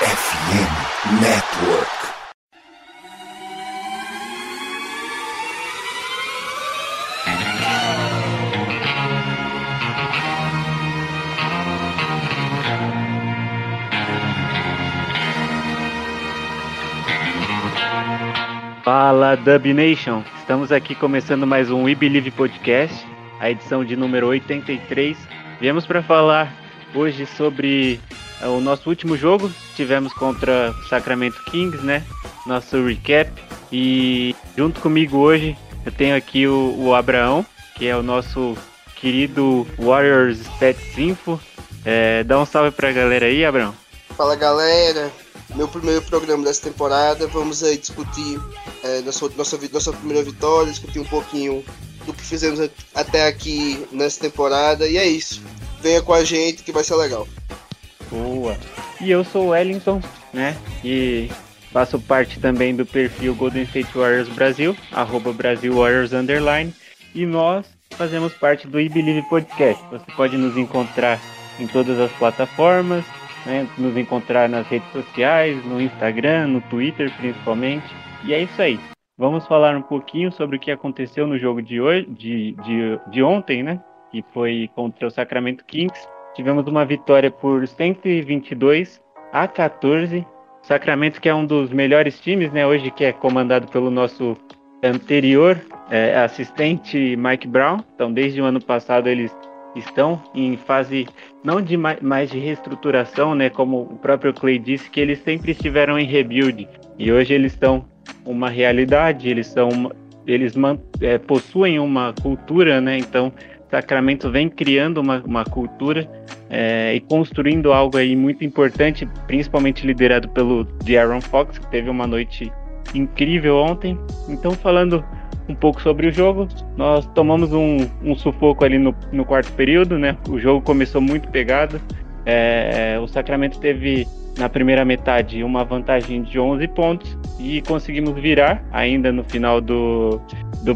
FM Network. Fala Dub Nation! Estamos aqui começando mais um We Believe Podcast, a edição de número 83. Viemos para falar hoje sobre o nosso último jogo. Tivemos contra Sacramento Kings, né? Nosso recap. E junto comigo hoje eu tenho aqui o, o Abraão, que é o nosso querido Warriors Stats Info. É, dá um salve pra galera aí, Abraão. Fala galera, meu primeiro programa dessa temporada. Vamos aí discutir é, nossa, nossa, nossa primeira vitória, discutir um pouquinho do que fizemos até aqui nessa temporada. E é isso. Venha com a gente que vai ser legal. Boa. E eu sou o Wellington, né? E faço parte também do perfil Golden State Warriors Brasil, arroba Brasil Warriors Underline. E nós fazemos parte do iBelieve Podcast. Você pode nos encontrar em todas as plataformas, né? nos encontrar nas redes sociais, no Instagram, no Twitter principalmente. E é isso aí. Vamos falar um pouquinho sobre o que aconteceu no jogo de hoje, de, de, de ontem, né? Que foi contra o Sacramento Kings. Tivemos uma vitória por 122 a 14. Sacramento que é um dos melhores times, né? Hoje que é comandado pelo nosso anterior é, assistente Mike Brown. Então, desde o ano passado eles estão em fase não de mais de reestruturação, né? Como o próprio Clay disse, que eles sempre estiveram em rebuild e hoje eles estão uma realidade. Eles são, eles é, possuem uma cultura, né? Então Sacramento vem criando uma, uma cultura é, e construindo algo aí muito importante, principalmente liderado pelo De'Aaron Fox, que teve uma noite incrível ontem. Então, falando um pouco sobre o jogo. Nós tomamos um, um sufoco ali no, no, quarto período, né? O jogo começou muito pegado. É, o Sacramento teve na primeira metade uma vantagem de 11 pontos e conseguimos virar ainda no final do, do,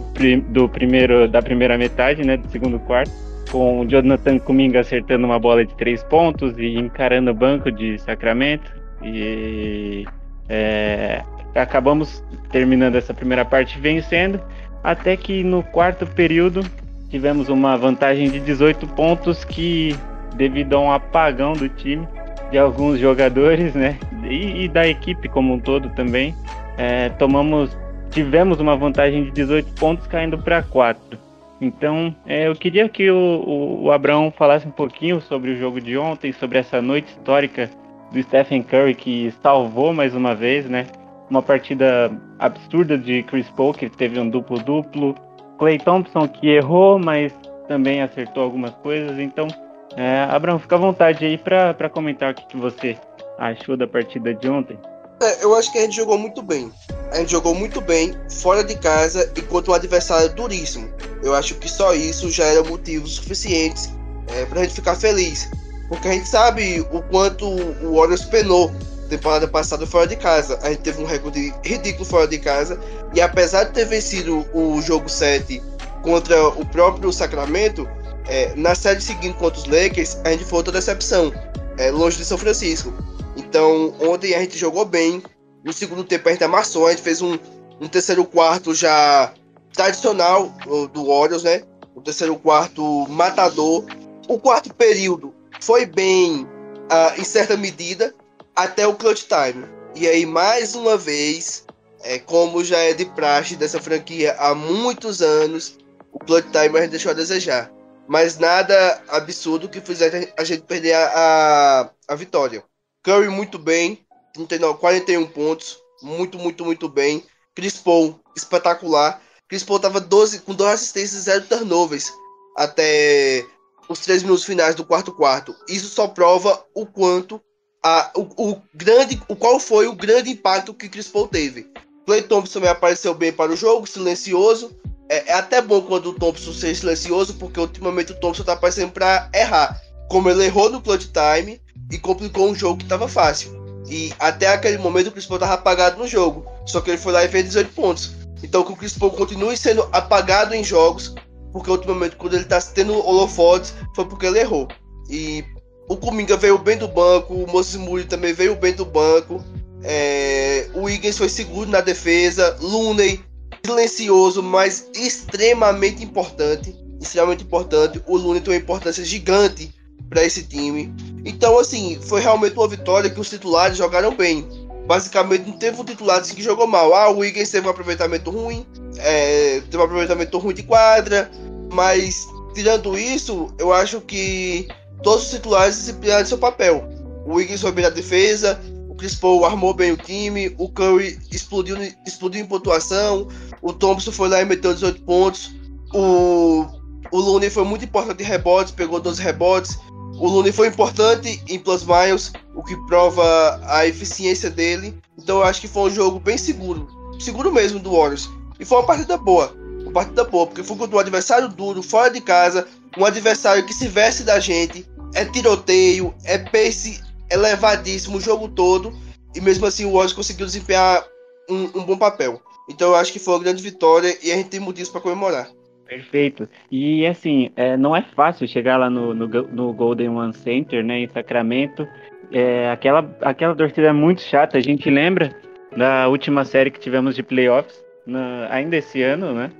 do primeiro da primeira metade, né? Do segundo quarto. Com o Jonathan Kuminga acertando uma bola de três pontos e encarando o banco de Sacramento. E é, acabamos terminando essa primeira parte vencendo, até que no quarto período tivemos uma vantagem de 18 pontos que devido a um apagão do time de alguns jogadores, né, e, e da equipe como um todo também, é, tomamos tivemos uma vantagem de 18 pontos caindo para 4. Então, é, eu queria que o, o, o Abraão falasse um pouquinho sobre o jogo de ontem, sobre essa noite histórica do Stephen Curry que salvou mais uma vez, né? uma partida absurda de Chris Paul, que teve um duplo-duplo. Clay Thompson, que errou, mas também acertou algumas coisas. Então, é, Abraão, fica à vontade aí para comentar o que, que você achou da partida de ontem. É, eu acho que a gente jogou muito bem. A gente jogou muito bem fora de casa e contra um adversário duríssimo. Eu acho que só isso já era motivo suficiente é, para a gente ficar feliz. Porque a gente sabe o quanto o Warriors penou temporada passada fora de casa. A gente teve um recorde ridículo fora de casa. E apesar de ter vencido o jogo 7 contra o próprio Sacramento, é, na série seguinte contra os Lakers, a gente foi outra decepção. É, longe de São Francisco. Então, ontem a gente jogou bem. No segundo tempo a gente amassou, a gente fez um, um terceiro quarto já tradicional do Warriors, né? O terceiro quarto matador. O quarto período foi bem uh, em certa medida, até o clutch time. E aí, mais uma vez, é, como já é de praxe dessa franquia há muitos anos, o clutch time a gente deixou a desejar. Mas nada absurdo que fizesse a gente perder a, a, a vitória. Curry muito bem, 39, 41 pontos, muito, muito, muito bem. Chris Paul, espetacular. Chris Paul tava 12, com 2 assistências e 0 turnovers até os 3 minutos finais do quarto quarto. Isso só prova o quanto a, o, o, grande, o qual foi o grande impacto que Chris Paul teve. Clay Thompson também apareceu bem para o jogo, silencioso. É, é até bom quando o Thompson seja silencioso, porque ultimamente o Thompson está aparecendo para errar. Como ele errou no clutch time e complicou um jogo que estava fácil. E até aquele momento o Chris Paul estava apagado no jogo. Só que ele foi lá e fez 18 pontos. Então que o Chris Paul continue sendo apagado em jogos, porque ultimamente quando ele está tendo holofotes foi porque ele errou. E O Kuminga veio bem do banco, o Moses também veio bem do banco. É, o Higgins foi seguro na defesa. Looney, silencioso, mas extremamente importante. Extremamente importante. O Looney tem uma importância gigante para esse time. Então, assim, foi realmente uma vitória que os titulares jogaram bem. Basicamente, não teve um titular assim que jogou mal. Ah, o Wiggins teve um aproveitamento ruim, é, teve um aproveitamento ruim de quadra, mas tirando isso, eu acho que todos os titulares desempenharam seu papel. O Wiggins foi bem na defesa, Chris Paul armou bem o time, o Curry explodiu, explodiu em pontuação, o Thompson foi lá e meteu 18 pontos, o, o Looney foi muito importante em rebotes, pegou 12 rebotes, o Looney foi importante em plus miles, o que prova a eficiência dele. Então eu acho que foi um jogo bem seguro, seguro mesmo do Warriors. E foi uma partida boa, uma partida boa, porque foi contra um adversário duro, fora de casa, um adversário que se veste da gente, é tiroteio, é pace elevadíssimo o jogo todo, e mesmo assim o Warriors conseguiu desempenhar um, um bom papel. Então eu acho que foi uma grande vitória e a gente tem motivos para comemorar. Perfeito. E assim, é, não é fácil chegar lá no, no, no, Golden One Center, né, em Sacramento. É, aquela, aquela torcida é muito chata. A gente lembra da última série que tivemos de playoffs, na, ainda esse ano, né?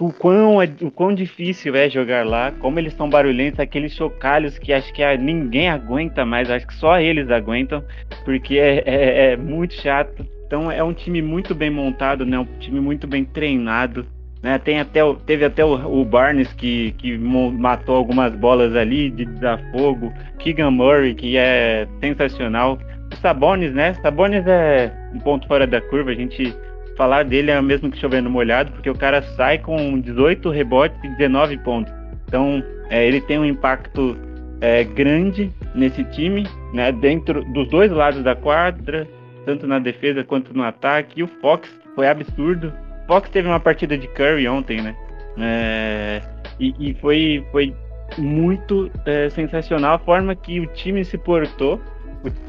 O, quão, é, o quão difícil é jogar lá, como eles são barulhentos, aqueles chocalhos que acho que ninguém aguenta mais, acho que só eles aguentam, porque é, é, é muito chato. Então é um time muito bem montado, né? Um time muito bem treinado. Né? Tem até, teve até o, o, Barnes que, que matou algumas bolas ali de desafogo. Keegan Murray, que é sensacional. O Sabonis, né? Sabonis é um ponto fora da curva. A gente falar dele é o mesmo que chovendo molhado, porque o cara sai com 18 rebotes e 19 pontos. Então, é, ele tem um impacto é, grande nesse time, né? Dentro dos dois lados da quadra, tanto na defesa quanto no ataque. E o Fox foi absurdo Fox teve uma partida de Curry ontem, né? É, e, e, foi, foi muito é, sensacional a forma que o time se portou,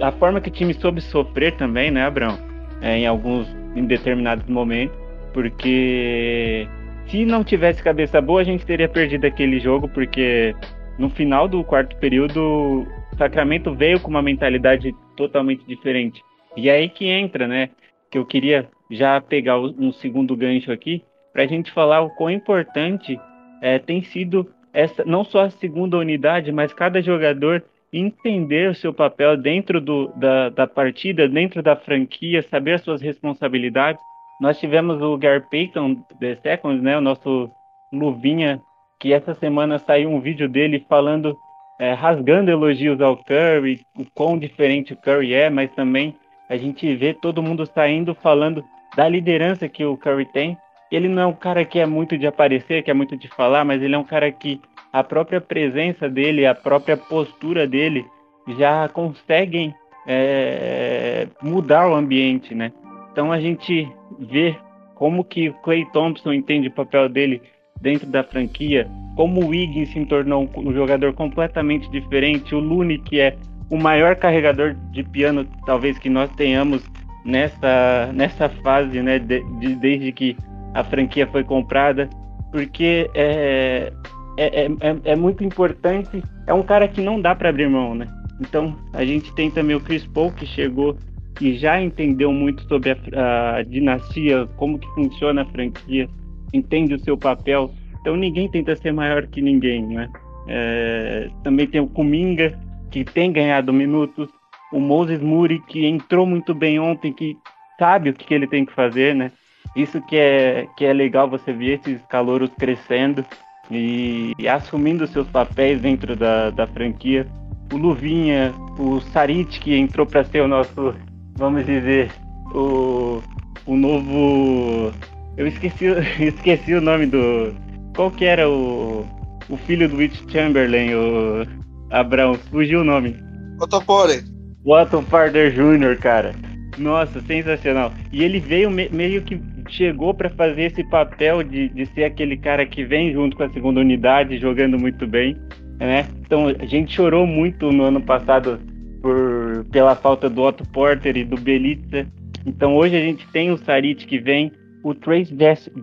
a forma que o time soube sofrer também, né, Abrão? É, em alguns, em determinados momentos, porque se não tivesse cabeça boa, a gente teria perdido aquele jogo, porque no final do quarto período, Sacramento veio com uma mentalidade totalmente diferente. E é aí que entra, né? Que eu queria já pegar um segundo gancho aqui para a gente falar o quão importante é, tem sido essa, não só a segunda unidade, mas cada jogador entender o seu papel dentro do, da, da partida, dentro da franquia, saber as suas responsabilidades. Nós tivemos o Gary Payton The Seconds, né, o nosso luvinha, que essa semana saiu um vídeo dele falando, é, rasgando elogios ao Curry, o quão diferente o Curry é, mas também a gente vê todo mundo saindo falando da liderança que o Curry tem. Ele não é um cara que é muito de aparecer, que é muito de falar, mas ele é um cara que a própria presença dele, a própria postura dele já conseguem é, mudar o ambiente, né? Então a gente vê como que Clay Thompson entende o papel dele dentro da franquia, como o Wiggins se tornou um jogador completamente diferente, o Looney que é o maior carregador de piano talvez que nós tenhamos nessa, nessa fase, né, de, de, desde que a franquia foi comprada, porque é, é, é, é, muito importante. É um cara que não dá para abrir mão, né? Então a gente tem também o Chris Paul que chegou e já entendeu muito sobre a, a dinastia, como que funciona a franquia, entende o seu papel. Então ninguém tenta ser maior que ninguém, né? É, também tem o Kuminga que tem ganhado minutos, o Moses Muri, que entrou muito bem ontem, que sabe o que ele tem que fazer, né? Isso que é, que é legal você ver esses calouros crescendo e, e assumindo seus papéis dentro da, da franquia. O Luvinha, o Sarit, que entrou para ser o nosso, vamos dizer, o, o novo. Eu esqueci, esqueci o nome do. Qual que era o, o filho do Witch Chamberlain, o Abraão? Fugiu o nome. Otopore. O Otto Parder Jr., cara. Nossa, sensacional. E ele veio me meio que chegou para fazer esse papel de, de ser aquele cara que vem junto com a segunda unidade, jogando muito bem, né? Então a gente chorou muito no ano passado por, pela falta do Otto Porter e do Belitza. Então hoje a gente tem o Sarit que vem, o Trace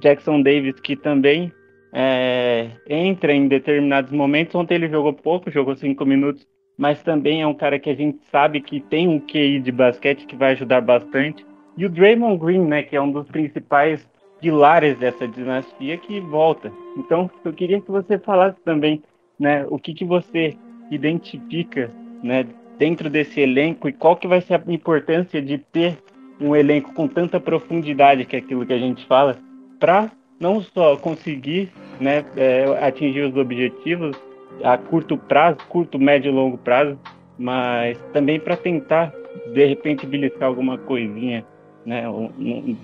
Jackson Davis que também é, entra em determinados momentos. Ontem ele jogou pouco, jogou cinco minutos, mas também é um cara que a gente sabe que tem um QI de basquete que vai ajudar bastante. E o Draymond Green, né, que é um dos principais pilares dessa dinastia que volta. Então, eu queria que você falasse também, né, o que que você identifica, né, dentro desse elenco e qual que vai ser a importância de ter um elenco com tanta profundidade que é aquilo que a gente fala, para não só conseguir né, é, atingir os objetivos a curto prazo, curto, médio e longo prazo, mas também para tentar de repente beliscar alguma coisinha, né,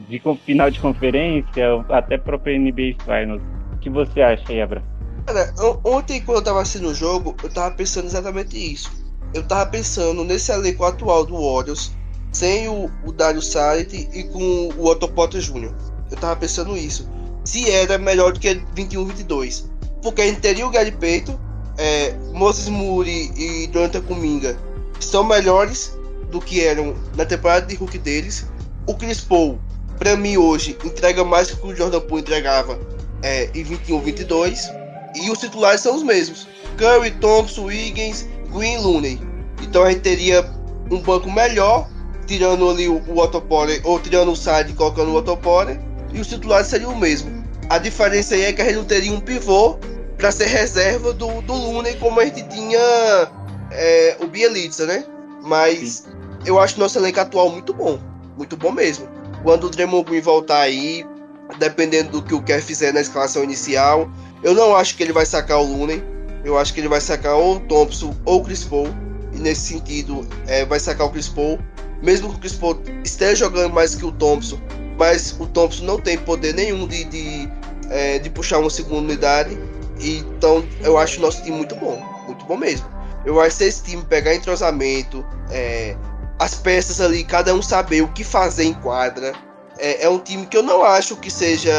de final de conferência, até própria NBA Finals. O que você acha aí, Abra? Cara, ontem quando eu tava assistindo o jogo, eu tava pensando exatamente isso. Eu tava pensando nesse elenco atual do Warriors, sem o, o Dario Saric e com o Otto Potter Jr. Eu tava pensando isso. Se era melhor do que 21-22. Porque a gente teria o Gary Payton, é, Moses Moody e Jonathan Kuminga são melhores do que eram na temporada de Hulk deles. O Chris Paul, pra mim hoje, entrega mais do que o Jordan Poole entregava é, em 21-22. E os titulares são os mesmos. Curry, Thompson, Wiggins, Green Looney. Então a gente teria um banco melhor tirando ali o, o Otto Porter, ou tirando o side e colocando o Otto Porter, e os titulares seriam o mesmo. A diferença aí é que a gente não teria um pivô para ser reserva do, do Looney, como a gente tinha é, o Bielitsa, né? Mas Sim. eu acho nosso elenco atual muito bom, muito bom mesmo. Quando o Draymond Green voltar aí, dependendo do que o Kerr fizer na escalação inicial, eu não acho que ele vai sacar o Looney. Eu acho que ele vai sacar ou o Thompson ou o Chris Paul. E nesse sentido, é, vai sacar o Chris Paul mesmo que o Chris Paul esteja jogando mais que o Thompson, mas o Thompson não tem poder nenhum de, de, é, de puxar uma segunda unidade. Então eu acho o nosso time muito bom, muito bom mesmo. Eu acho que esse time pegar entrosamento, é, as peças ali, cada um saber o que fazer em quadra. É, é um time que eu não acho que seja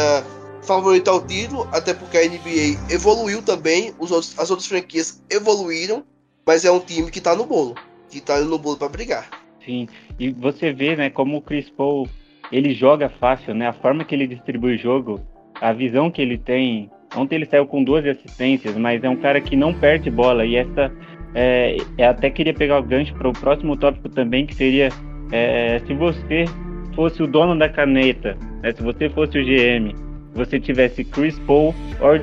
favorito ao título, até porque a NBA evoluiu também, os outros, as outras franquias evoluíram, mas é um time que tá no bolo, que tá no bolo para brigar. Sim, e você vê, né, como o Chris Paul, ele joga fácil, né, a forma que ele distribui o jogo, a visão que ele tem. Ontem ele saiu com 12 assistências, mas é um cara que não perde bola, e essa, é, até queria pegar o gancho para o próximo tópico também, que seria, é, se você fosse o dono da caneta, né, se você fosse o GM, você tivesse Chris Paul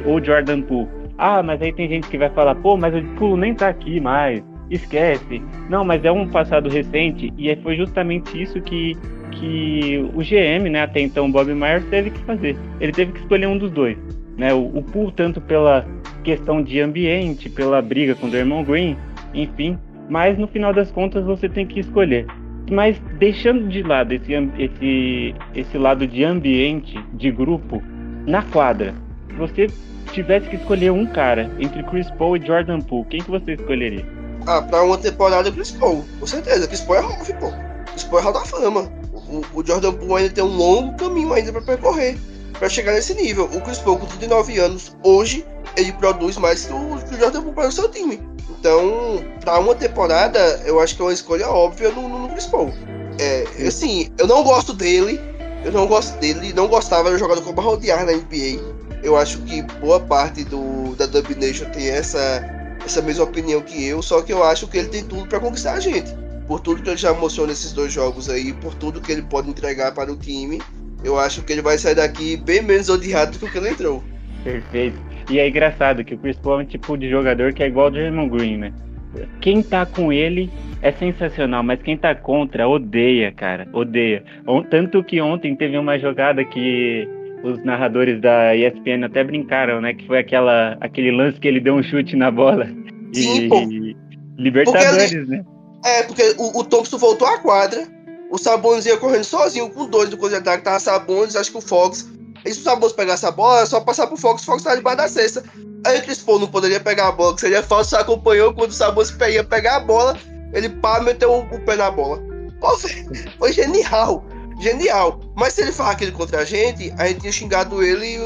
ou, Jordan Poole, ah, mas aí tem gente que vai falar, pô, mas o Poole nem tá aqui mais esquece. Não, mas é um passado recente e foi justamente isso que, que o GM, né, até então Bob Myers, teve que fazer. Ele teve que escolher um dos dois. Né? O, o Pool, tanto pela questão de ambiente, pela briga com o Draymond Green, enfim. Mas no final das contas você tem que escolher. Mas deixando de lado esse, esse, esse lado de ambiente, de grupo, na quadra, se você tivesse que escolher um cara entre Chris Paul e Jordan Poole, quem que você escolheria? Ah, pra uma temporada Chris Paul, com certeza. Chris Paul é Hall pô. Chris Paul é Hall da Fama. O, o, Jordan Poole ainda tem um longo caminho ainda para percorrer para chegar nesse nível. O Chris Paul com 39 anos, hoje, ele produz mais que o, que o Jordan Poole para o seu time. Então, para uma temporada, eu acho que é uma escolha óbvia no, no, no Chris Paul. É, assim, eu não gosto dele, eu não gosto dele, não gostava de jogador como rodear na NBA. Eu acho que boa parte do, da Dub Nation tem essa essa mesma opinião que eu, só que eu acho que ele tem tudo para conquistar a gente. Por tudo que ele já mostrou nesses dois jogos aí, por tudo que ele pode entregar para o time, eu acho que ele vai sair daqui bem menos odiado do que ele entrou. Perfeito. E é engraçado que o Chris Paul é um tipo de jogador que é igual ao Draymond Green, né? Quem tá com ele é sensacional, mas quem tá contra odeia, cara. Odeia. Tanto que ontem teve uma jogada que os narradores da ESPN até brincaram, né? Que foi aquela, aquele lance que ele deu um chute na bola. Sim, e, pô. Libertadores, ali, né? É, porque o, o Thompson voltou à quadra, o Sabonis ia correndo sozinho com dois do Coisa que tava Sabonis, acho que o Fox. E se o Sabonis pegasse a bola, é só passar pro Fox, o Fox tava debaixo da cesta. Aí o Chris não poderia pegar a bola, que seria falso, acompanhou quando o Sabonis ia pegar a bola, ele pá, meteu o, o pé na bola. Pô, foi genial genial. Mas se ele falar aquilo contra a gente, a gente tinha xingado ele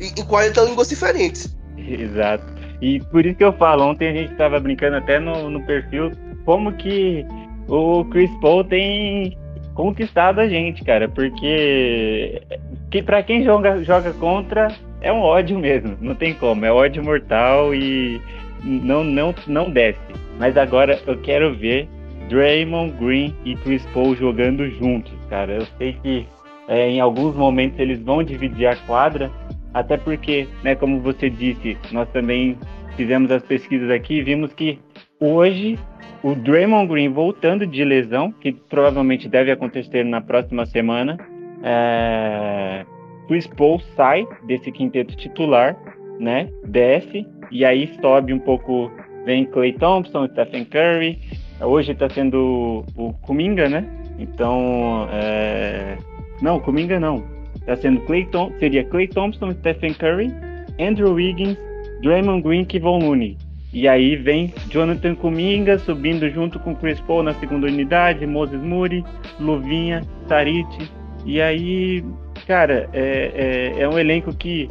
em 40 línguas diferentes. Exato. E por isso que eu falo, ontem a gente estava brincando até no, no perfil, como que o Chris Paul tem conquistado a gente, cara, porque que para quem joga, joga contra é um ódio mesmo, não tem como, é ódio mortal e não, não, não desce. Mas agora eu quero ver Draymond Green e Chris Paul jogando juntos, cara. Eu sei que é, em alguns momentos eles vão dividir a quadra, até porque, né, como você disse, nós também fizemos as pesquisas aqui e vimos que hoje o Draymond Green voltando de lesão, que provavelmente deve acontecer na próxima semana, é... Chris Paul sai desse quinteto titular, né? Desce e aí sobe um pouco, vem Clay Thompson, Stephen Curry. Hoje está sendo o Kuminga, né? Então, é... não, Kuminga não. Está sendo Clay Tom... seria Clay Thompson, Stephen Curry, Andrew Wiggins, Draymond Green, Kevon Looney. E aí vem Jonathan Kuminga subindo junto com Chris Paul na segunda unidade, Moses Moody, Luvinha, Tarit. E aí, cara, é, é, é, um elenco que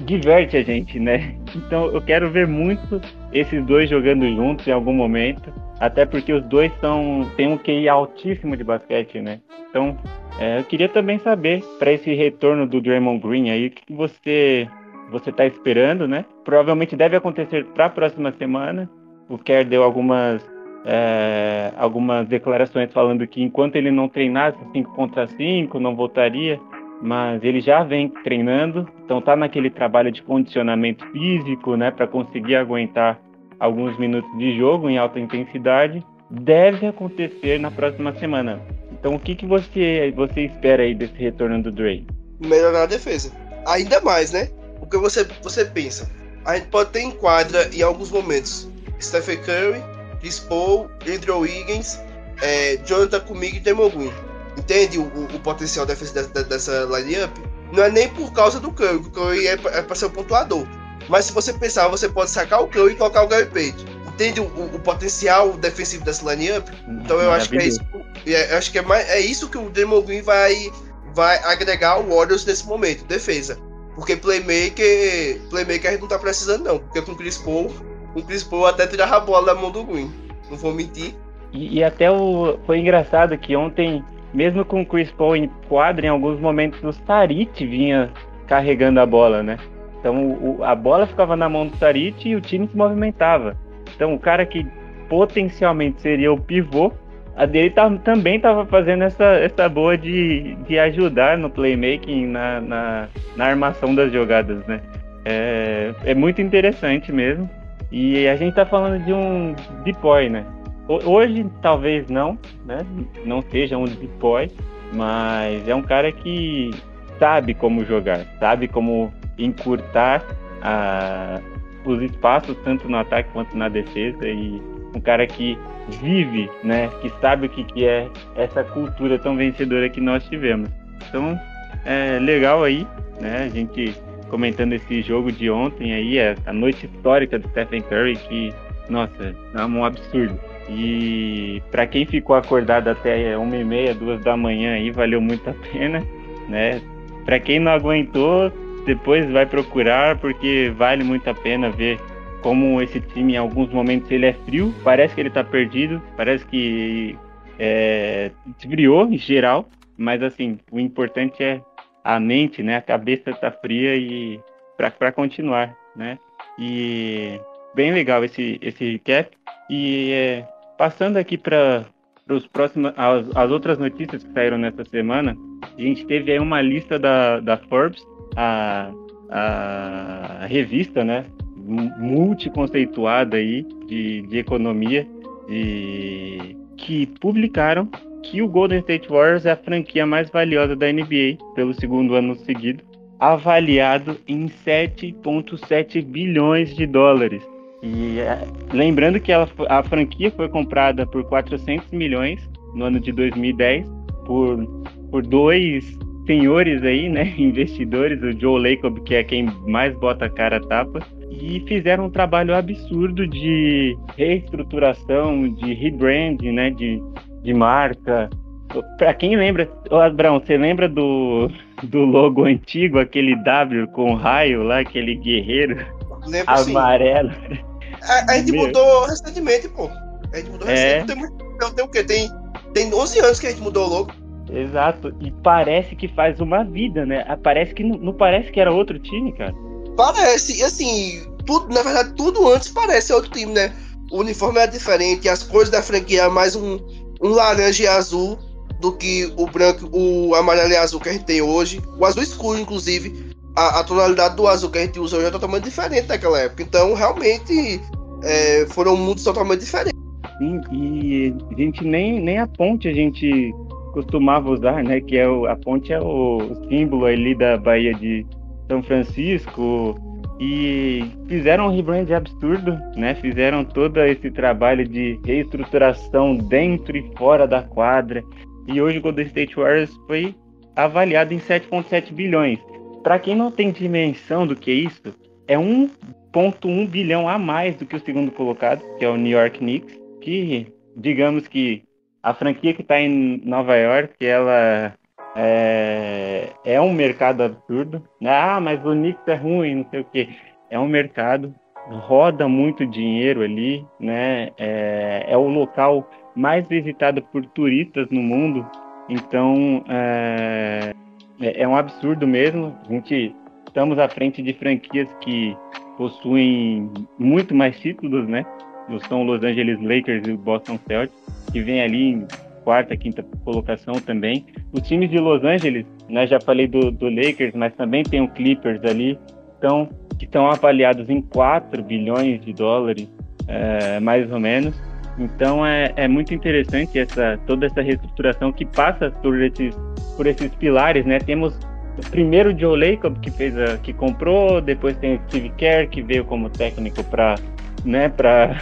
diverte a gente, né? Então eu quero ver muito esses dois jogando juntos em algum momento. Até porque os dois são, têm um QI altíssimo de basquete, né? Então, é, eu queria também saber, para esse retorno do Draymond Green aí, o que você você está esperando, né? Provavelmente deve acontecer para a próxima semana. O Kerr deu algumas é, algumas declarações falando que enquanto ele não treinasse 5 contra 5, não voltaria, mas ele já vem treinando, então tá naquele trabalho de condicionamento físico, né, para conseguir aguentar alguns minutos de jogo em alta intensidade. Deve acontecer na próxima semana. Então o que, que você, você espera aí desse retorno do Dre? Melhorar a defesa. Ainda mais, né? Porque você, você pensa, a gente pode ter em quadra em alguns momentos Stephen Curry, Chris Paul, Andrew Wiggins, é, Jonathan Comigo e Demon Green. Entende o, o, o potencial defensivo dessa, dessa line-up? Não é nem por causa do Curry, o Curry é, é para ser um pontuador. Mas se você pensar, você pode sacar o Curry e colocar o Gary Payton. Entende o, o, potencial defensivo dessa line-up? Então eu acho que é isso. É, eu acho que é, mais, é isso que o Demon Green vai, vai agregar ao Warriors nesse momento, defesa. Porque playmaker, playmaker a gente não tá precisando não, porque com o Chris Paul, com o Chris Paul até tirar a bola da mão do Green. Não vou mentir. E, e, até o foi engraçado que ontem, mesmo com o Chris Paul em quadra, em alguns momentos o Sarit vinha carregando a bola, né? Então o, a bola ficava na mão do Sarit e o time se movimentava. Então o cara que potencialmente seria o pivô a dele tá, também estava fazendo essa, essa boa de, de ajudar no playmaking, na, na, na armação das jogadas, né? É, é muito interessante mesmo. E a gente está falando de um depoy, né? Hoje talvez não, né? Não seja um depoy, mas é um cara que sabe como jogar, sabe como encurtar a, os espaços tanto no ataque quanto na defesa e um cara que vive, né? Que sabe o que, que é essa cultura tão vencedora que nós tivemos. Então, é legal aí, né? A gente comentando esse jogo de ontem aí, é a noite histórica do Stephen Curry, que, nossa, é um absurdo. E para quem ficou acordado até uma e meia, duas da manhã aí, valeu muito a pena, né? Para quem não aguentou, depois vai procurar, porque vale muito a pena ver como esse time em alguns momentos ele é frio, parece que ele tá perdido, parece que é, esfriou em geral, mas assim, o importante é a mente, né? A cabeça tá fria e para continuar, né? E bem legal esse esse recap e é, passando aqui para os próximos as, as, outras notícias que saíram nessa semana, a gente teve aí uma lista da, da Forbes, a, a revista, né? Multiconceituada aí de, de economia de, que publicaram que o Golden State Warriors é a franquia mais valiosa da NBA pelo segundo ano seguido, avaliado em 7,7 bilhões de dólares. E é, lembrando que ela, a franquia foi comprada por 400 milhões no ano de 2010 por, por dois senhores aí, né, investidores, o Joe Lacob, que é quem mais bota a cara a tapa, e fizeram um trabalho absurdo de reestruturação, de rebranding, né, de, de marca. Para quem lembra, ô Abrão, você lembra do, do logo antigo, aquele W com raio lá, aquele guerreiro Lembro, amarelo? A, a, gente mudou recentemente, pô. A gente mudou é. recentemente. Tem, tem o quê? Tem, tem 11 anos que a gente mudou o logo. Exato. E parece que faz uma vida, né? Parece que não, não parece que era outro time, cara. Parece, assim, tudo, na verdade, tudo antes parece outro time, né? O uniforme é diferente, as cores da franquia é mais um, um laranja e azul do que o branco, o amarelo e azul que a gente tem hoje. O azul escuro, inclusive. A, a tonalidade do azul que a gente usa hoje é totalmente diferente daquela época. Então, realmente, é, foram mundos totalmente diferentes. Sim, e a gente nem, nem a ponte a gente costumava usar, né? Que é o, a ponte é o, símbolo ali da Bahia de São Francisco. E fizeram um rebrand absurdo, né? Fizeram todo esse trabalho de reestruturação dentro e fora da quadra. E hoje o Golden State Warriors foi avaliado em 7,7 bilhões. Para quem não tem dimensão do que é isso, é 1,1 bilhão a mais do que o segundo colocado, que é o New York Knicks, que digamos que a franquia que está em Nova York, ela é, é um mercado absurdo. Né? Ah, mas o Knicks é ruim, não sei o quê. É um mercado, roda muito dinheiro ali, né? É, é o local mais visitado por turistas no mundo. Então é, é, um absurdo mesmo. A gente estamos à frente de franquias que possuem muito mais títulos, né? São Los Angeles Lakers e o Boston Celtics, que vem ali quarta, quinta colocação também. Os times de Los Angeles, né? Já falei do, do Lakers, mas também tem o Clippers ali, então que estão avaliados em 4 bilhões de dólares, é, mais ou menos. Então é, é muito interessante essa toda essa reestruturação que passa por esses por esses pilares, né? Temos primeiro o Joe Lacob que fez a, que comprou, depois tem o Steve Kerr que veio como técnico para né para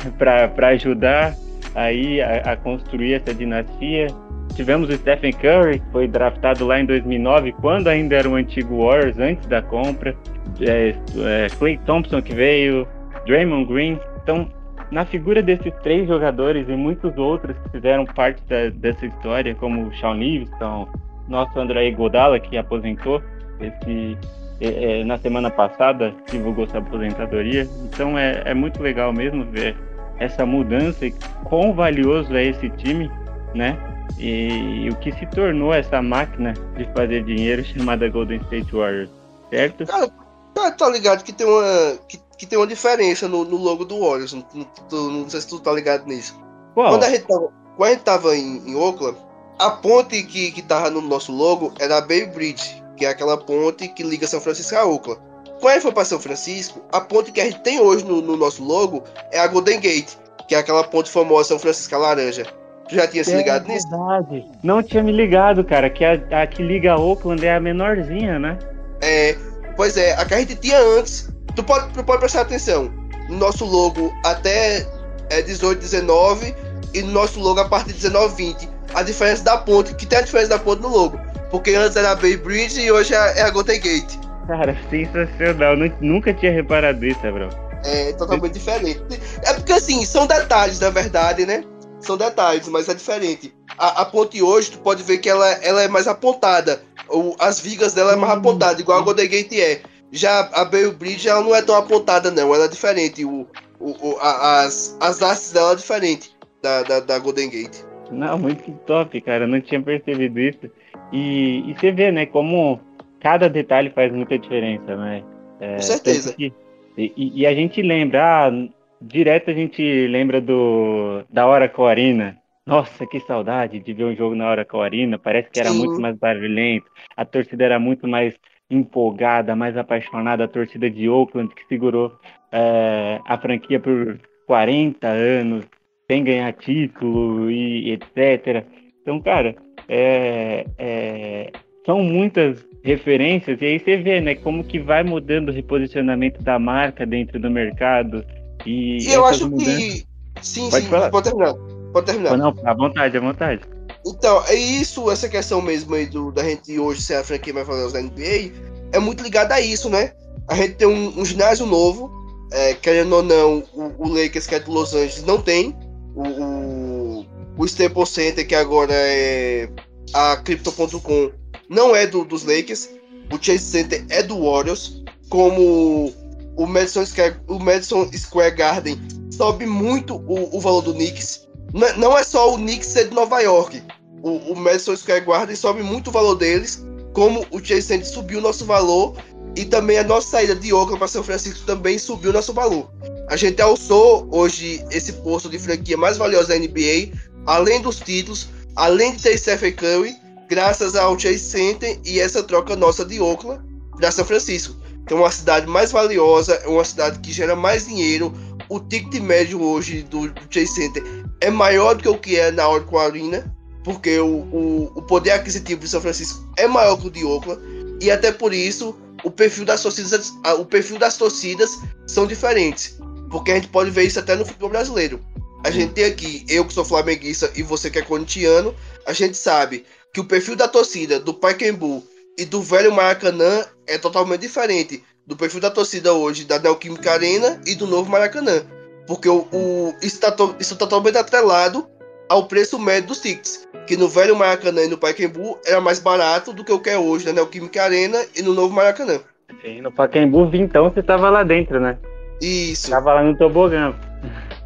ajudar aí a, a, construir essa dinastia. Tivemos o Stephen Curry que foi draftado lá em 2009 quando ainda era o antigo Warriors antes da compra. É, é, Clay Thompson que veio, Draymond Green. Então na figura desses três jogadores e muitos outros que fizeram parte da, dessa história, como Sean Livingston, nosso André Godala, que aposentou esse, é, é, na semana passada, divulgou sua aposentadoria. Então é, é muito legal mesmo ver essa mudança e quão valioso é esse time, né? E, e o que se tornou essa máquina de fazer dinheiro chamada Golden State Warriors, certo? Cara, tá, tá ligado que tem uma que que tem uma diferença no, no logo do Warriors. Não, não, não, sei se tu tá ligado nisso. Qual? Quando a gente tava, quando a gente tava em, em Oakland, a ponte que, que tava no nosso logo era a Bay Bridge, que é aquela ponte que liga São Francisco a Oakland. Quando a gente foi para São Francisco, a ponte que a gente tem hoje no, no, nosso logo é a Golden Gate, que é aquela ponte famosa São Francisco Laranja. Tu já tinha se ligado é nisso? verdade. Não tinha me ligado, cara, que a, a que liga a Oakland é a menorzinha, né? É, pois é, a que a gente tinha antes Tu pode, tu pode prestar atenção no nosso logo até é, 18, 19 e no nosso logo a partir de 19, 20. A diferença da ponte, que tem a diferença da ponte no logo. Porque antes era a Bay Bridge e hoje é, é a Golden Gate. Cara, sensacional. nunca tinha reparado isso, bro. É totalmente diferente. É porque assim, são detalhes, na verdade, né? São detalhes, mas é diferente. A, a ponte hoje, tu pode ver que ela, ela é mais apontada. Ou as vigas dela é mais hum. apontada, igual a Golden Gate é. Já a Bale Bridge ela não é tão apontada, não. Ela é diferente. O, o, o a, as, as hastes dela é diferente da, da, da, Golden Gate. Não, muito top, cara. Eu não tinha percebido isso. E, e você vê, né, como cada detalhe faz muita diferença, né? É, Com certeza. Que, e, e, a gente lembra, ah, direto a gente lembra do da hora Corina. Nossa, que saudade de ver um jogo na hora Corina. Parece que era Sim. muito mais barulhento. A torcida era muito mais empolgada, mais apaixonada, a torcida de Oakland, que segurou é, a franquia por 40 anos, sem ganhar título e etc. Então, cara, é, é, são muitas referências, e aí você vê, né, como que vai mudando o reposicionamento da marca dentro do mercado. E, e eu acho mudanças... que. Sim, pode sim, falar. pode terminar. Pode terminar. Não, à vontade, à vontade. Então, é isso, essa questão mesmo aí do, da gente hoje ser a franquia mais valiosa da NBA, é muito ligada a isso, né? A gente tem um, um ginásio novo, é, querendo ou não, o, o, Lakers, que é de Los Angeles, não tem. O, o, o Staples Center, que agora é a Crypto.com, não é do, dos Lakers. O Chase Center é do Warriors. Como o Madison Square, o Madison Square Garden sobe muito o, o valor do Knicks. Não é só o Knicks ser de Nova York. O, o Madison Square Garden sobe muito o valor deles. Como o Chase Center subiu o nosso valor E também a nossa saída de Oakland para São Francisco também subiu nosso valor. A gente alçou hoje esse posto de franquia mais valiosa da NBA, além dos títulos, além de ter Stephen Curry, graças ao Chase Center e essa troca nossa de Oakland para São Francisco. Que é uma cidade mais valiosa, é uma cidade que gera mais dinheiro. O ticket médio hoje do, Chase Center é maior do que o que é na Oracle Arena, porque o, o, o poder aquisitivo de São Francisco é maior que o de Oakland, e até por isso o perfil das torcidas, o perfil das torcidas são diferentes, porque a gente pode ver isso até no futebol brasileiro. A gente tem aqui, eu que sou flamenguista e você que é corintiano, a gente sabe que o perfil da torcida do Pacaembu e do velho Maracanã é totalmente diferente do perfil da torcida hoje da Neoquímica Arena e do novo Maracanã. Porque o, o isso está isso tá totalmente atrelado ao preço médio dos tickets. Que no velho Maracanã e no Pacaembu era mais barato do que o que é hoje na Neoquímica Arena e no novo Maracanã. Sim, no Pacaembu, então você estava lá dentro, né? Isso. Tava lá no tobogã.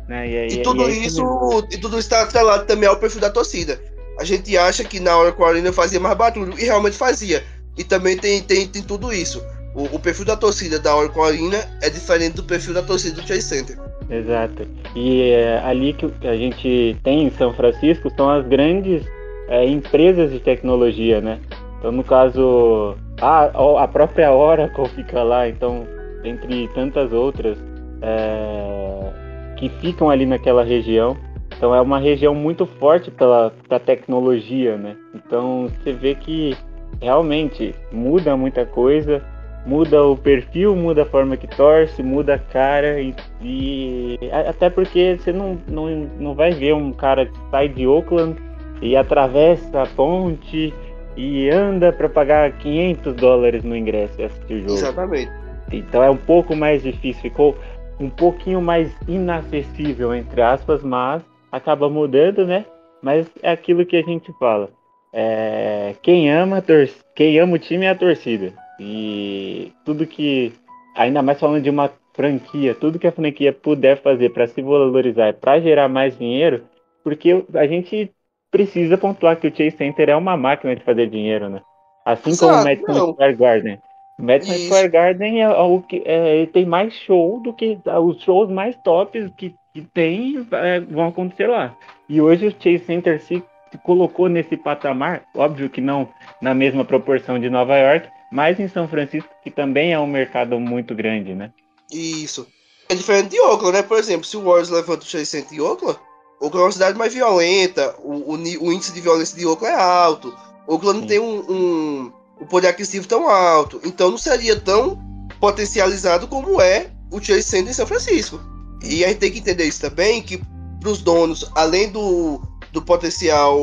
Né? E, e, tudo e isso, e tudo está atrelado também ao perfil da torcida. A gente acha que na hora que a Arena fazia mais barulho, e realmente fazia. E também tem, tem, tem tudo isso. O, o, perfil da torcida da Oracle Arena é diferente do perfil da torcida do Chase Center. Exato. E é, ali que a gente tem em São Francisco são as grandes é, empresas de tecnologia, né? Então, no caso, a, a própria Oracle fica lá, então, entre tantas outras é, que ficam ali naquela região. Então, é uma região muito forte pela, pela tecnologia, né? Então, você vê que realmente muda muita coisa muda o perfil, muda a forma que torce, muda a cara e, e, até porque você não, não, não vai ver um cara que sai de Oakland e atravessa a ponte e anda para pagar 500 dólares no ingresso e assistir o jogo. Exatamente. Então é um pouco mais difícil, ficou um pouquinho mais inacessível entre aspas, mas acaba mudando, né? Mas é aquilo que a gente fala. É, quem ama quem ama o time é a torcida. E tudo que, ainda mais falando de uma franquia, tudo que a franquia puder fazer para se valorizar, para gerar mais dinheiro, porque a gente precisa pontuar que o Chase Center é uma máquina de fazer dinheiro, né? Assim Exato, como o Madison Square Garden. O Madison Square Garden é o que é, tem mais show do que os shows mais tops que, que tem é, vão acontecer lá. E hoje o Chase Center se, se colocou nesse patamar, óbvio que não na mesma proporção de Nova York, mas em São Francisco, que também é um mercado muito grande, né? Isso. É diferente de Oakland, né? Por exemplo, se o Warriors levanta o Chase Center em Oakland, Oakland é uma cidade mais violenta, o, o, o índice de violência de Oakland é alto, Oakland não tem um, um, um poder aquisitivo tão alto, então não seria tão potencializado como é o Chase Center em São Francisco. E a gente tem que entender isso também, que para os donos, além do, do potencial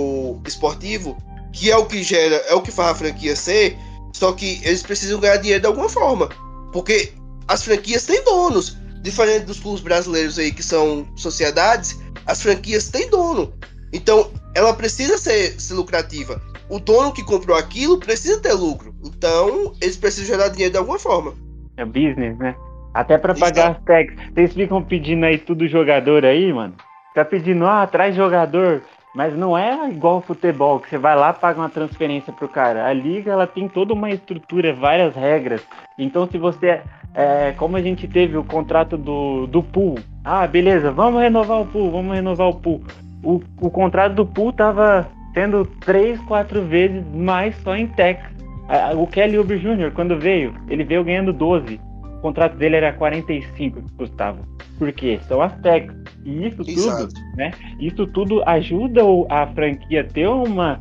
esportivo, que é o que gera, é o que faz a franquia ser, só que eles precisam ganhar dinheiro de alguma forma. Porque as franquias têm donos. Diferente dos clubes brasileiros aí que são sociedades, as franquias têm dono. Então, ela precisa ser, ser lucrativa. O dono que comprou aquilo precisa ter lucro. Então, eles precisam gerar dinheiro de alguma forma. É business, né? Até para pagar as tags. Vocês ficam pedindo aí tudo jogador aí, mano. Tá pedindo, ah, traz jogador. Mas não é igual futebol, que você vai lá paga uma transferência pro cara. A liga ela tem toda uma estrutura, várias regras. Então se você. É, como a gente teve o contrato do, do pool. Ah, beleza, vamos renovar o pool, vamos renovar o pool. O, o contrato do pool tava sendo três, quatro vezes mais só em tech. O Kelly Uber Jr., quando veio, ele veio ganhando 12. O contrato dele era 45 que custava. Por quê? São as techs. E isso Exato. tudo, né? Isso tudo ajuda a franquia a ter uma,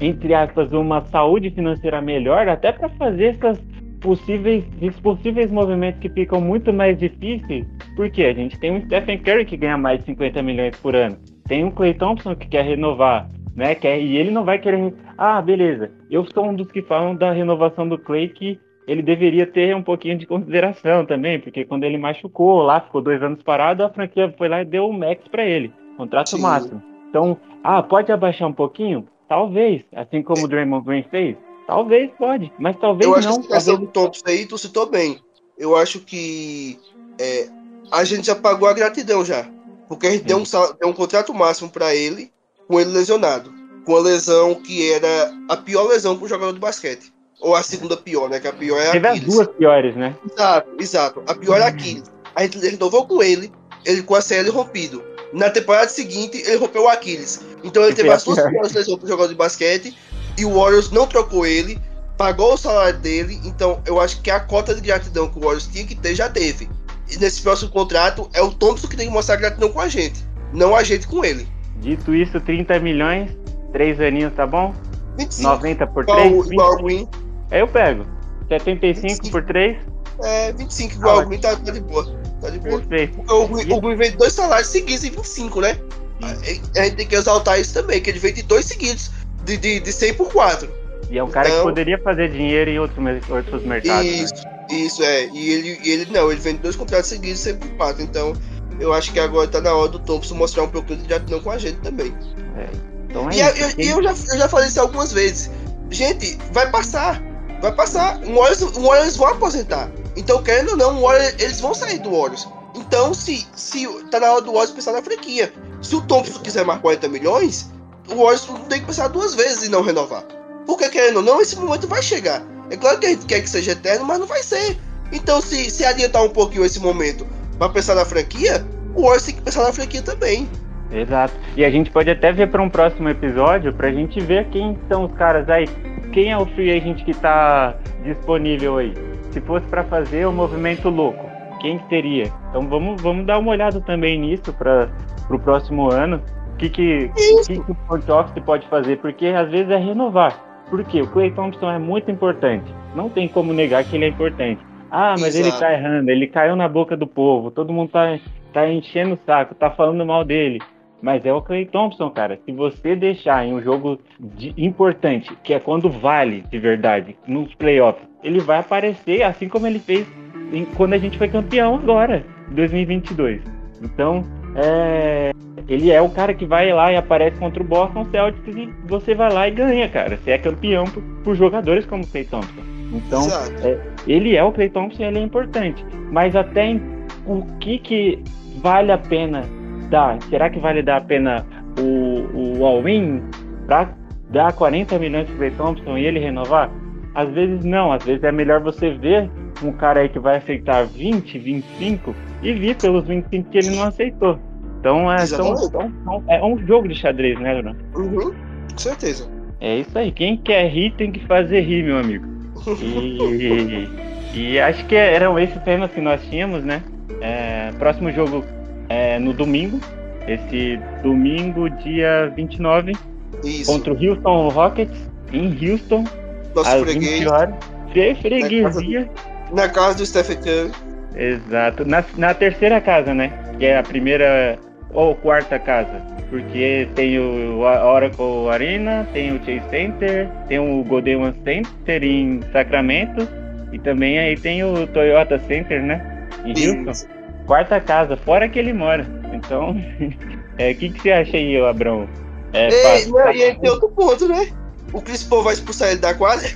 entre aspas, uma saúde financeira melhor, até para fazer essas possíveis, esses possíveis movimentos que ficam muito mais difíceis. Porque a gente tem um Stephen Curry que ganha mais de 50 milhões por ano. Tem um Clay Thompson que quer renovar, né? Quer, e ele não vai querer. Ah, beleza. Eu sou um dos que falam da renovação do Clay que ele deveria ter um pouquinho de consideração também, porque quando ele machucou lá, ficou dois anos parado, a franquia foi lá e deu o max para ele, contrato Sim. máximo. Então, ah, pode abaixar um pouquinho? Talvez, assim como o Draymond Green fez. Talvez pode, mas talvez não. Eu acho que essa do Thompson aí tu citou bem. Eu acho que é, a gente já pagou a gratidão já, porque a gente deu um, deu um contrato máximo para ele com ele lesionado, com a lesão que era a pior lesão para um jogador de basquete ou a segunda pior, né? Que a pior é a Teve as Aquiles. duas piores, né? Exato, exato. A pior é a Aquiles. A gente renovou com ele, ele com a CL rompido. Na temporada seguinte, ele rompeu o Aquiles. Então ele Que teve as duas pior. piores lesões pro jogador de basquete. E o Warriors não trocou ele, pagou o salário dele. Então eu acho que a cota de gratidão que o Warriors tinha que ter, já teve. E nesse próximo contrato, é o Thompson que tem que mostrar gratidão com a gente. Não a gente com ele. Dito isso, 30 milhões, 3 aninhos, tá bom? 25. 90 por igual, 3, igual o Green. Aí eu pego. 75 por 3, É, 25 igual Ah, o Green tá, tá de boa. Tá de boa. perfeito. O o Green veio de dois salários seguidos em 25, né? A, a gente tem que exaltar isso também, que ele veio de dois seguidos, de, de, de 100 por 4. E é um cara que Então- poderia fazer dinheiro em outros, mer- outros mercados. né? Isso, isso é. E ele, e ele não, ele vem de dois contratos seguidos, 100 por 4. Então, eu acho que agora tá na hora do Thompson mostrar um pouco de gratidão com a gente também. Então é E, eu, isso. eu- e eu já, eu já falei isso algumas vezes. Gente, vai passar. Vai passar. Um Warriors, um Warriors eles vão aposentar. Então, querendo ou não, eles vão sair do Warriors. Então, se, se tá na hora do Warriors pensar na franquia. Se o Thompson quiser mais 40 milhões, o Warriors tem que pensar duas vezes em não renovar. Porque, querendo ou não, esse momento vai chegar. É claro que a gente quer que seja eterno, mas não vai ser. Então, se, se adiantar um pouquinho esse momento pra pensar na franquia, o Warriors tem que pensar na franquia também. Exato. E a gente pode até ver para um próximo episódio pra gente ver quem são os caras aí. Quem é o free agent que tá disponível aí? Se fosse para fazer o movimento louco, quem que seria? Então vamos, vamos dar uma olhada também nisso para o próximo ano. O que, que, o que, que o front office pode fazer? Porque às vezes é renovar. Por quê? O Clay Thompson é muito importante. Não tem como negar que ele é importante. Ah, mas ele Exato. tá errando, ele caiu na boca do povo, todo mundo tá, tá enchendo o saco, tá falando mal dele. Mas é o Clay Thompson, cara. Se você deixar em um jogo de- importante, que é quando vale de verdade, nos playoffs, ele vai aparecer assim como ele fez em- quando a gente foi campeão agora, em 2022. Então, é, ele é o cara que vai lá e aparece contra o Boston Celtics e você vai lá e ganha, cara. Você é campeão por, por jogadores como o Clay Thompson. Então, Exato. ele é o Clay Thompson, ele é importante. Mas até em- o que que vale a pena dar? Será que vale dar a pena o, o all-in pra dar 40 milhões pro Clay Thompson e ele renovar? Às vezes não, às vezes é melhor você ver um cara aí que vai aceitar 20, 25 e vir pelos 25 que ele não aceitou. Então é, são- Exatamente. são- são- é um jogo de xadrez, né, Bruno? Uhum, com certeza. É isso aí. Quem quer rir tem que fazer rir, meu amigo. E, e acho que eram esses temas que nós tínhamos, né? É, próximo jogo é no domingo. Esse domingo, dia 29, Isso. contra o Houston Rockets, em Houston, Nosso às freguês. 20 horas. Fre- Freguesia. Na casa do Stephen Curry. Exato. Na, na terceira casa, né? Que é a primeira ou quarta casa. Porque tem o Oracle Arena, tem o Chase Center, tem o Golden One Center em Sacramento e também aí tem o Toyota Center, né? Em Houston. Isso. Quarta casa, fora que ele mora. Então, é, o que, que você acha aí, Abrão? É, Ei, fácil. não, e aí tem outro ponto, né? O Chris Paul vai expulsar ele da quadra.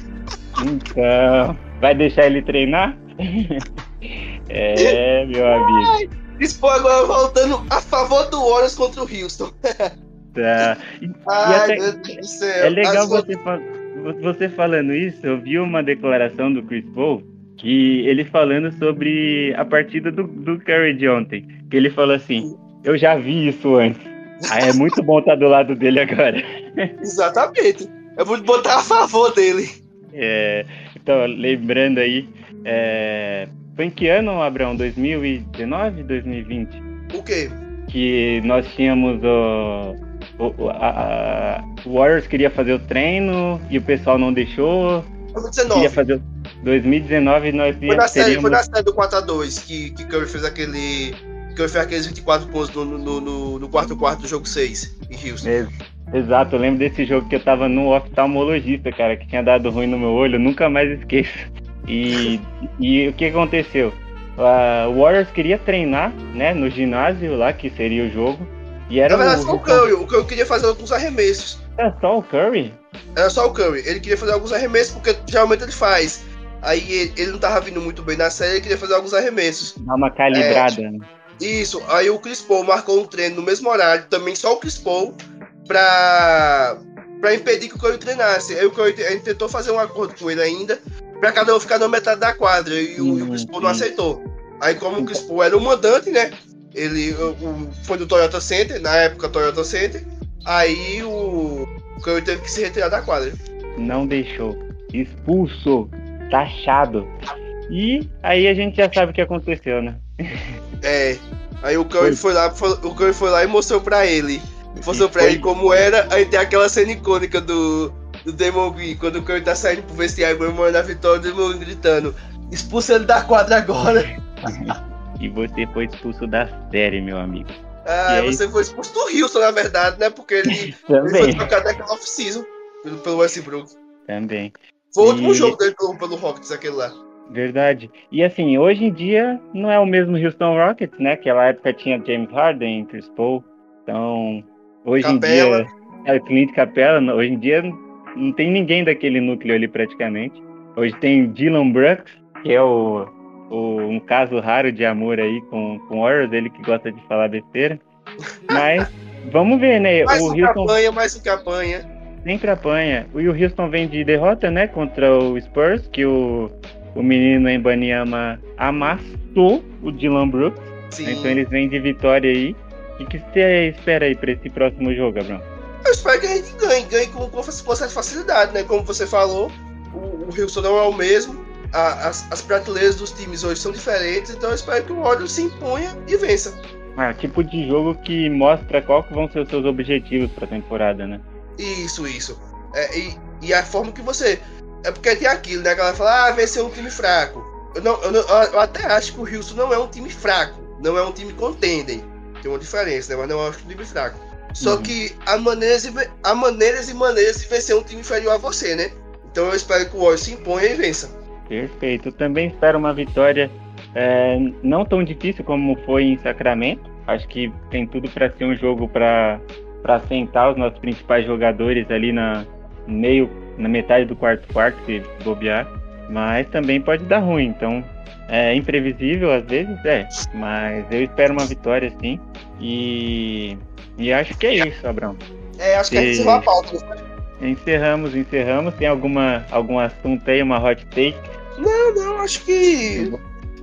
Então, vai deixar ele treinar? é, meu amigo. Chris Paul agora voltando a favor do Warriors contra o Houston. Tá. E- Ai, até- meu Deus do céu. É legal As- você, fa- você falando isso, eu vi uma declaração do Chris Paul que ele falando sobre a partida do, do Curry de ontem. Que ele falou assim, eu já vi isso antes. Aí é muito bom estar do lado dele agora. Exatamente. Eu vou botar a favor dele. É, então, lembrando aí, é, foi em que ano, Abrão? 2019, 2020? O quê? Que nós tínhamos o, o, a- a- o Warriors queria fazer o treino e o pessoal não deixou. Queria 2019. fazer o 2019 nós Foi na, série, teríamos foi na série do 4x2 que, que Curry fez aquele. Curry fez aqueles 24 pontos no, no, no, no quarto quarto do jogo 6 em Houston. Ex- Exato, eu lembro desse jogo que eu tava no oftalmologista, cara, que tinha dado ruim no meu olho, eu nunca mais esqueço. E, e o que aconteceu? O Warriors queria treinar, né, no ginásio lá, que seria o jogo. E era Na verdade, o, só o Curry. O Curry queria fazer alguns arremessos. Era só o Curry? Era só o Curry. Ele queria fazer alguns arremessos, porque geralmente ele faz. Aí ele, não tava vindo muito bem na série, ele queria fazer alguns arremessos. Dar uma calibrada. né? Isso, aí o Chris Paul marcou um treino no mesmo horário, também só o Chris Paul, pra, para impedir que o Curry treinasse. Aí o Curry a gente tentou fazer um acordo com ele ainda, para cada um ficar na metade da quadra, e o, e o Chris Paul não aceitou. Aí como o Chris Paul era o mandante, né? Ele o, foi do Toyota Center, na época Toyota Center, aí o, o Curry teve que se retirar da quadra. Não deixou. Expulso. Taxado. E aí a gente já sabe o que aconteceu, né? É. Aí o Curry foi, foi lá, foi, o Curry foi lá e mostrou pra ele. Mostrou pra foi... ele como era. Aí tem aquela cena icônica do, do Demon Green, quando o Curry tá saindo pro vestiário comemorando a vitória, o Demon gritando: expulsa ele da quadra agora. e você foi expulso da série, meu amigo. Ah, aí... você foi expulso do Houston, na verdade, né? Porque ele, ele foi trocado naquela off-season pelo, pelo Westbrook. Também. Foi o último jogo dele pelo, pelo Rockets, aquele lá. Verdade. E assim, hoje em dia não é o mesmo Houston Rockets, né? Aquela época tinha James Harden, Chris Paul. Então, hoje Capela. em dia. É, Clint Capela, hoje em dia não tem ninguém daquele núcleo ali praticamente. Hoje tem Dylan Brooks, que é o, o, um caso raro de amor aí com, com o Warriors, ele que gosta de falar besteira. Mas vamos ver, né? Mais o um Houston... que apanha, mais um que apanha. Sempre apanha. E o Houston vem de derrota, né? Contra o Spurs, que o, o menino Embanyama amassou o Dylan Brooks. Sim. Então eles vêm de vitória aí. O que você espera aí para esse próximo jogo, Abrão? Eu espero que a gente ganhe, ganhe com, com certa facilidade, né? Como você falou, o, o Houston não é o mesmo. A, as, as prateleiras dos times hoje são diferentes, então eu espero que o Warriors se imponha e vença. Ah, tipo de jogo que mostra qual que vão ser os seus objetivos para a temporada, né? Isso, isso. É, e, e a forma que você. É porque tem aquilo, né? A galera fala, ah, vencer um time fraco. Eu, não, eu, não, eu, até acho que o Houston não é um time fraco. Não é um time contendem. Tem uma diferença, né? Mas não é um time fraco. Só uhum. que há maneiras, e, há maneiras e maneiras de vencer um time inferior a você, né? Então eu espero que o Warriors se imponha e vença. Perfeito. Também espero uma vitória é, não tão difícil como foi em Sacramento. Acho que tem tudo para ser um jogo para para sentar os nossos principais jogadores ali na meio, na metade do quarto quarto, se bobear. Mas também pode dar ruim, então é imprevisível às vezes, é. Mas eu espero uma vitória sim. E, e acho que é isso, Abrão. É, acho que encerrou a pauta. Encerramos, encerramos. Tem alguma, algum assunto aí, uma hot take? Não, não, acho que.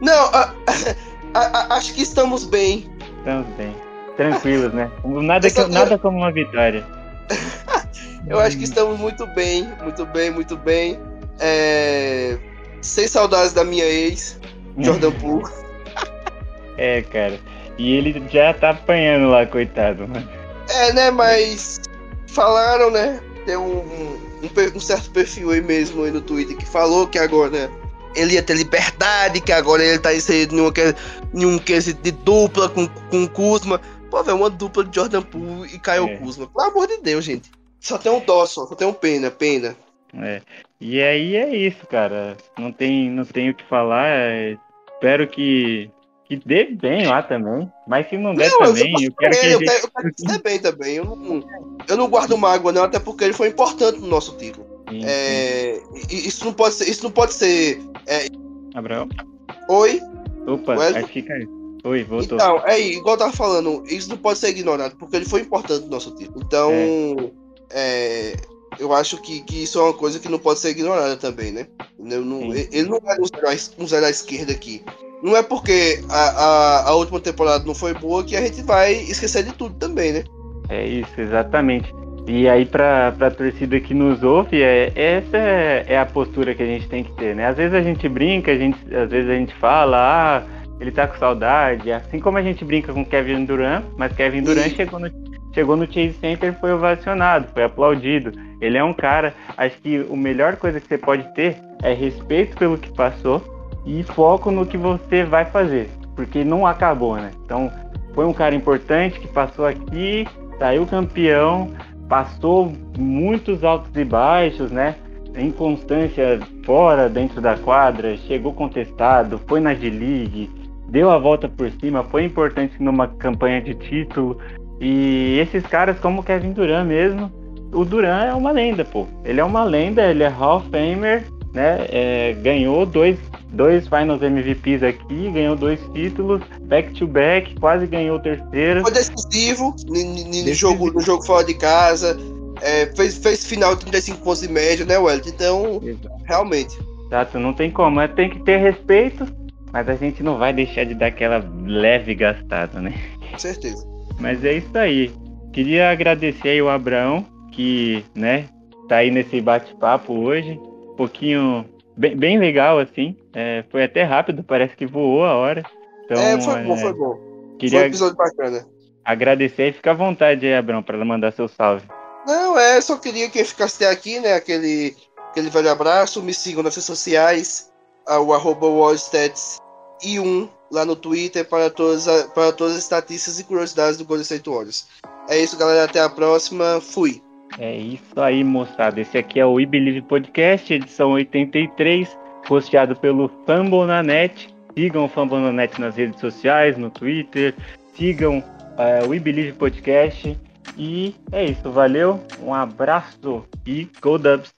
Não, a, a, a, acho que estamos bem. Estamos bem tranquilos, né? Nada, que, nada como uma vitória. Eu acho que estamos muito bem, muito bem, muito bem. É... Sem saudades da minha ex, Jordan Poole. é, cara. E ele já tá apanhando lá, coitado. É, né? Mas falaram, né? Tem um, um, um, certo perfil aí mesmo aí no Twitter que falou que agora né, ele ia ter liberdade, que agora ele tá inserido em, um quesito de dupla com, com Kuzma. Pô, velho, uma dupla de Jordan Poole e Caio é. Kuzma. Pelo amor de Deus, gente. Só tem um dó, só, só tem um pena, pena. É. E aí é isso, cara. Não tem, não tem o que falar. É... Espero que, que dê bem lá também. Mas se não der não, também, eu, eu quero que. Eu, quero, eu quero que dê bem também. Eu não, eu não guardo mágoa, não, até porque ele foi importante no nosso título. Sim, é, Isso não pode ser. Isso não pode ser. É... Abraão? Oi? Opa, Wesley? acho que caiu. Oi, voltou. Então, é igual eu tava falando, isso não pode ser ignorado, porque ele foi importante no nosso título. Então, é. É, eu acho que, que isso é uma coisa que não pode ser ignorada também, né? Não, ele não é um zero, um zero à esquerda aqui. Não é porque a, a, a, última temporada não foi boa que a gente vai esquecer de tudo também, né? É isso, exatamente. E aí, pra, pra torcida que nos ouve, é, essa é, é a postura que a gente tem que ter, né? Às vezes a gente brinca, a gente, às vezes a gente fala, ah ele tá com saudade, assim como a gente brinca com Kevin Durant, mas Kevin Durant chegou no, chegou no Chase Center foi ovacionado, foi aplaudido. Ele é um cara, acho que a melhor coisa que você pode ter é respeito pelo que passou e foco no que você vai fazer, porque não acabou, né? Então, foi um cara importante que passou aqui, saiu campeão, passou muitos altos e baixos, né? Inconstância fora, dentro da quadra, chegou contestado, foi na G-League, deu a volta por cima, foi importante numa campanha de título. E esses caras, como o Kevin Durant mesmo, o Durant é uma lenda, pô. Ele é uma lenda, ele é Hall of Famer, né? É, ganhou dois, dois Finals MVPs aqui, ganhou dois títulos, back to back, quase ganhou o terceiro. Foi decisivo no, jogo, no jogo fora de casa. é, fez, fez final de 35 pontos de média, né, Wellington? Então, Exato. realmente. Exato, não tem como. É, tem que ter respeito, mas a gente não vai deixar de dar aquela leve gastada, né? Com certeza. Mas é isso aí. Queria agradecer aí o Abraão, que, né, tá aí nesse bate-papo hoje. Um pouquinho bem, bem legal, assim. É, foi até rápido, parece que voou a hora. Então, é, foi bom, é, foi bom. Queria foi um episódio bacana. Agradecer e fica à vontade aí, Abraão, para mandar seu salve. Não, é, só queria que ficasse até aqui, né? Aquele, aquele velho abraço. Me sigam nas redes sociais, o arroba wallstats e um lá no Twitter para todas, para todas as estatísticas e curiosidades do Golden State Warriors. É isso, galera. Até a próxima. Fui. É isso aí, moçada. Esse aqui é o We Believe Podcast, edição 83, posteado pelo Fambonanet. Sigam o Fambonanet nas redes sociais, no Twitter. Sigam uh, o We Believe Podcast. E é isso, valeu, um abraço e Go Dubs!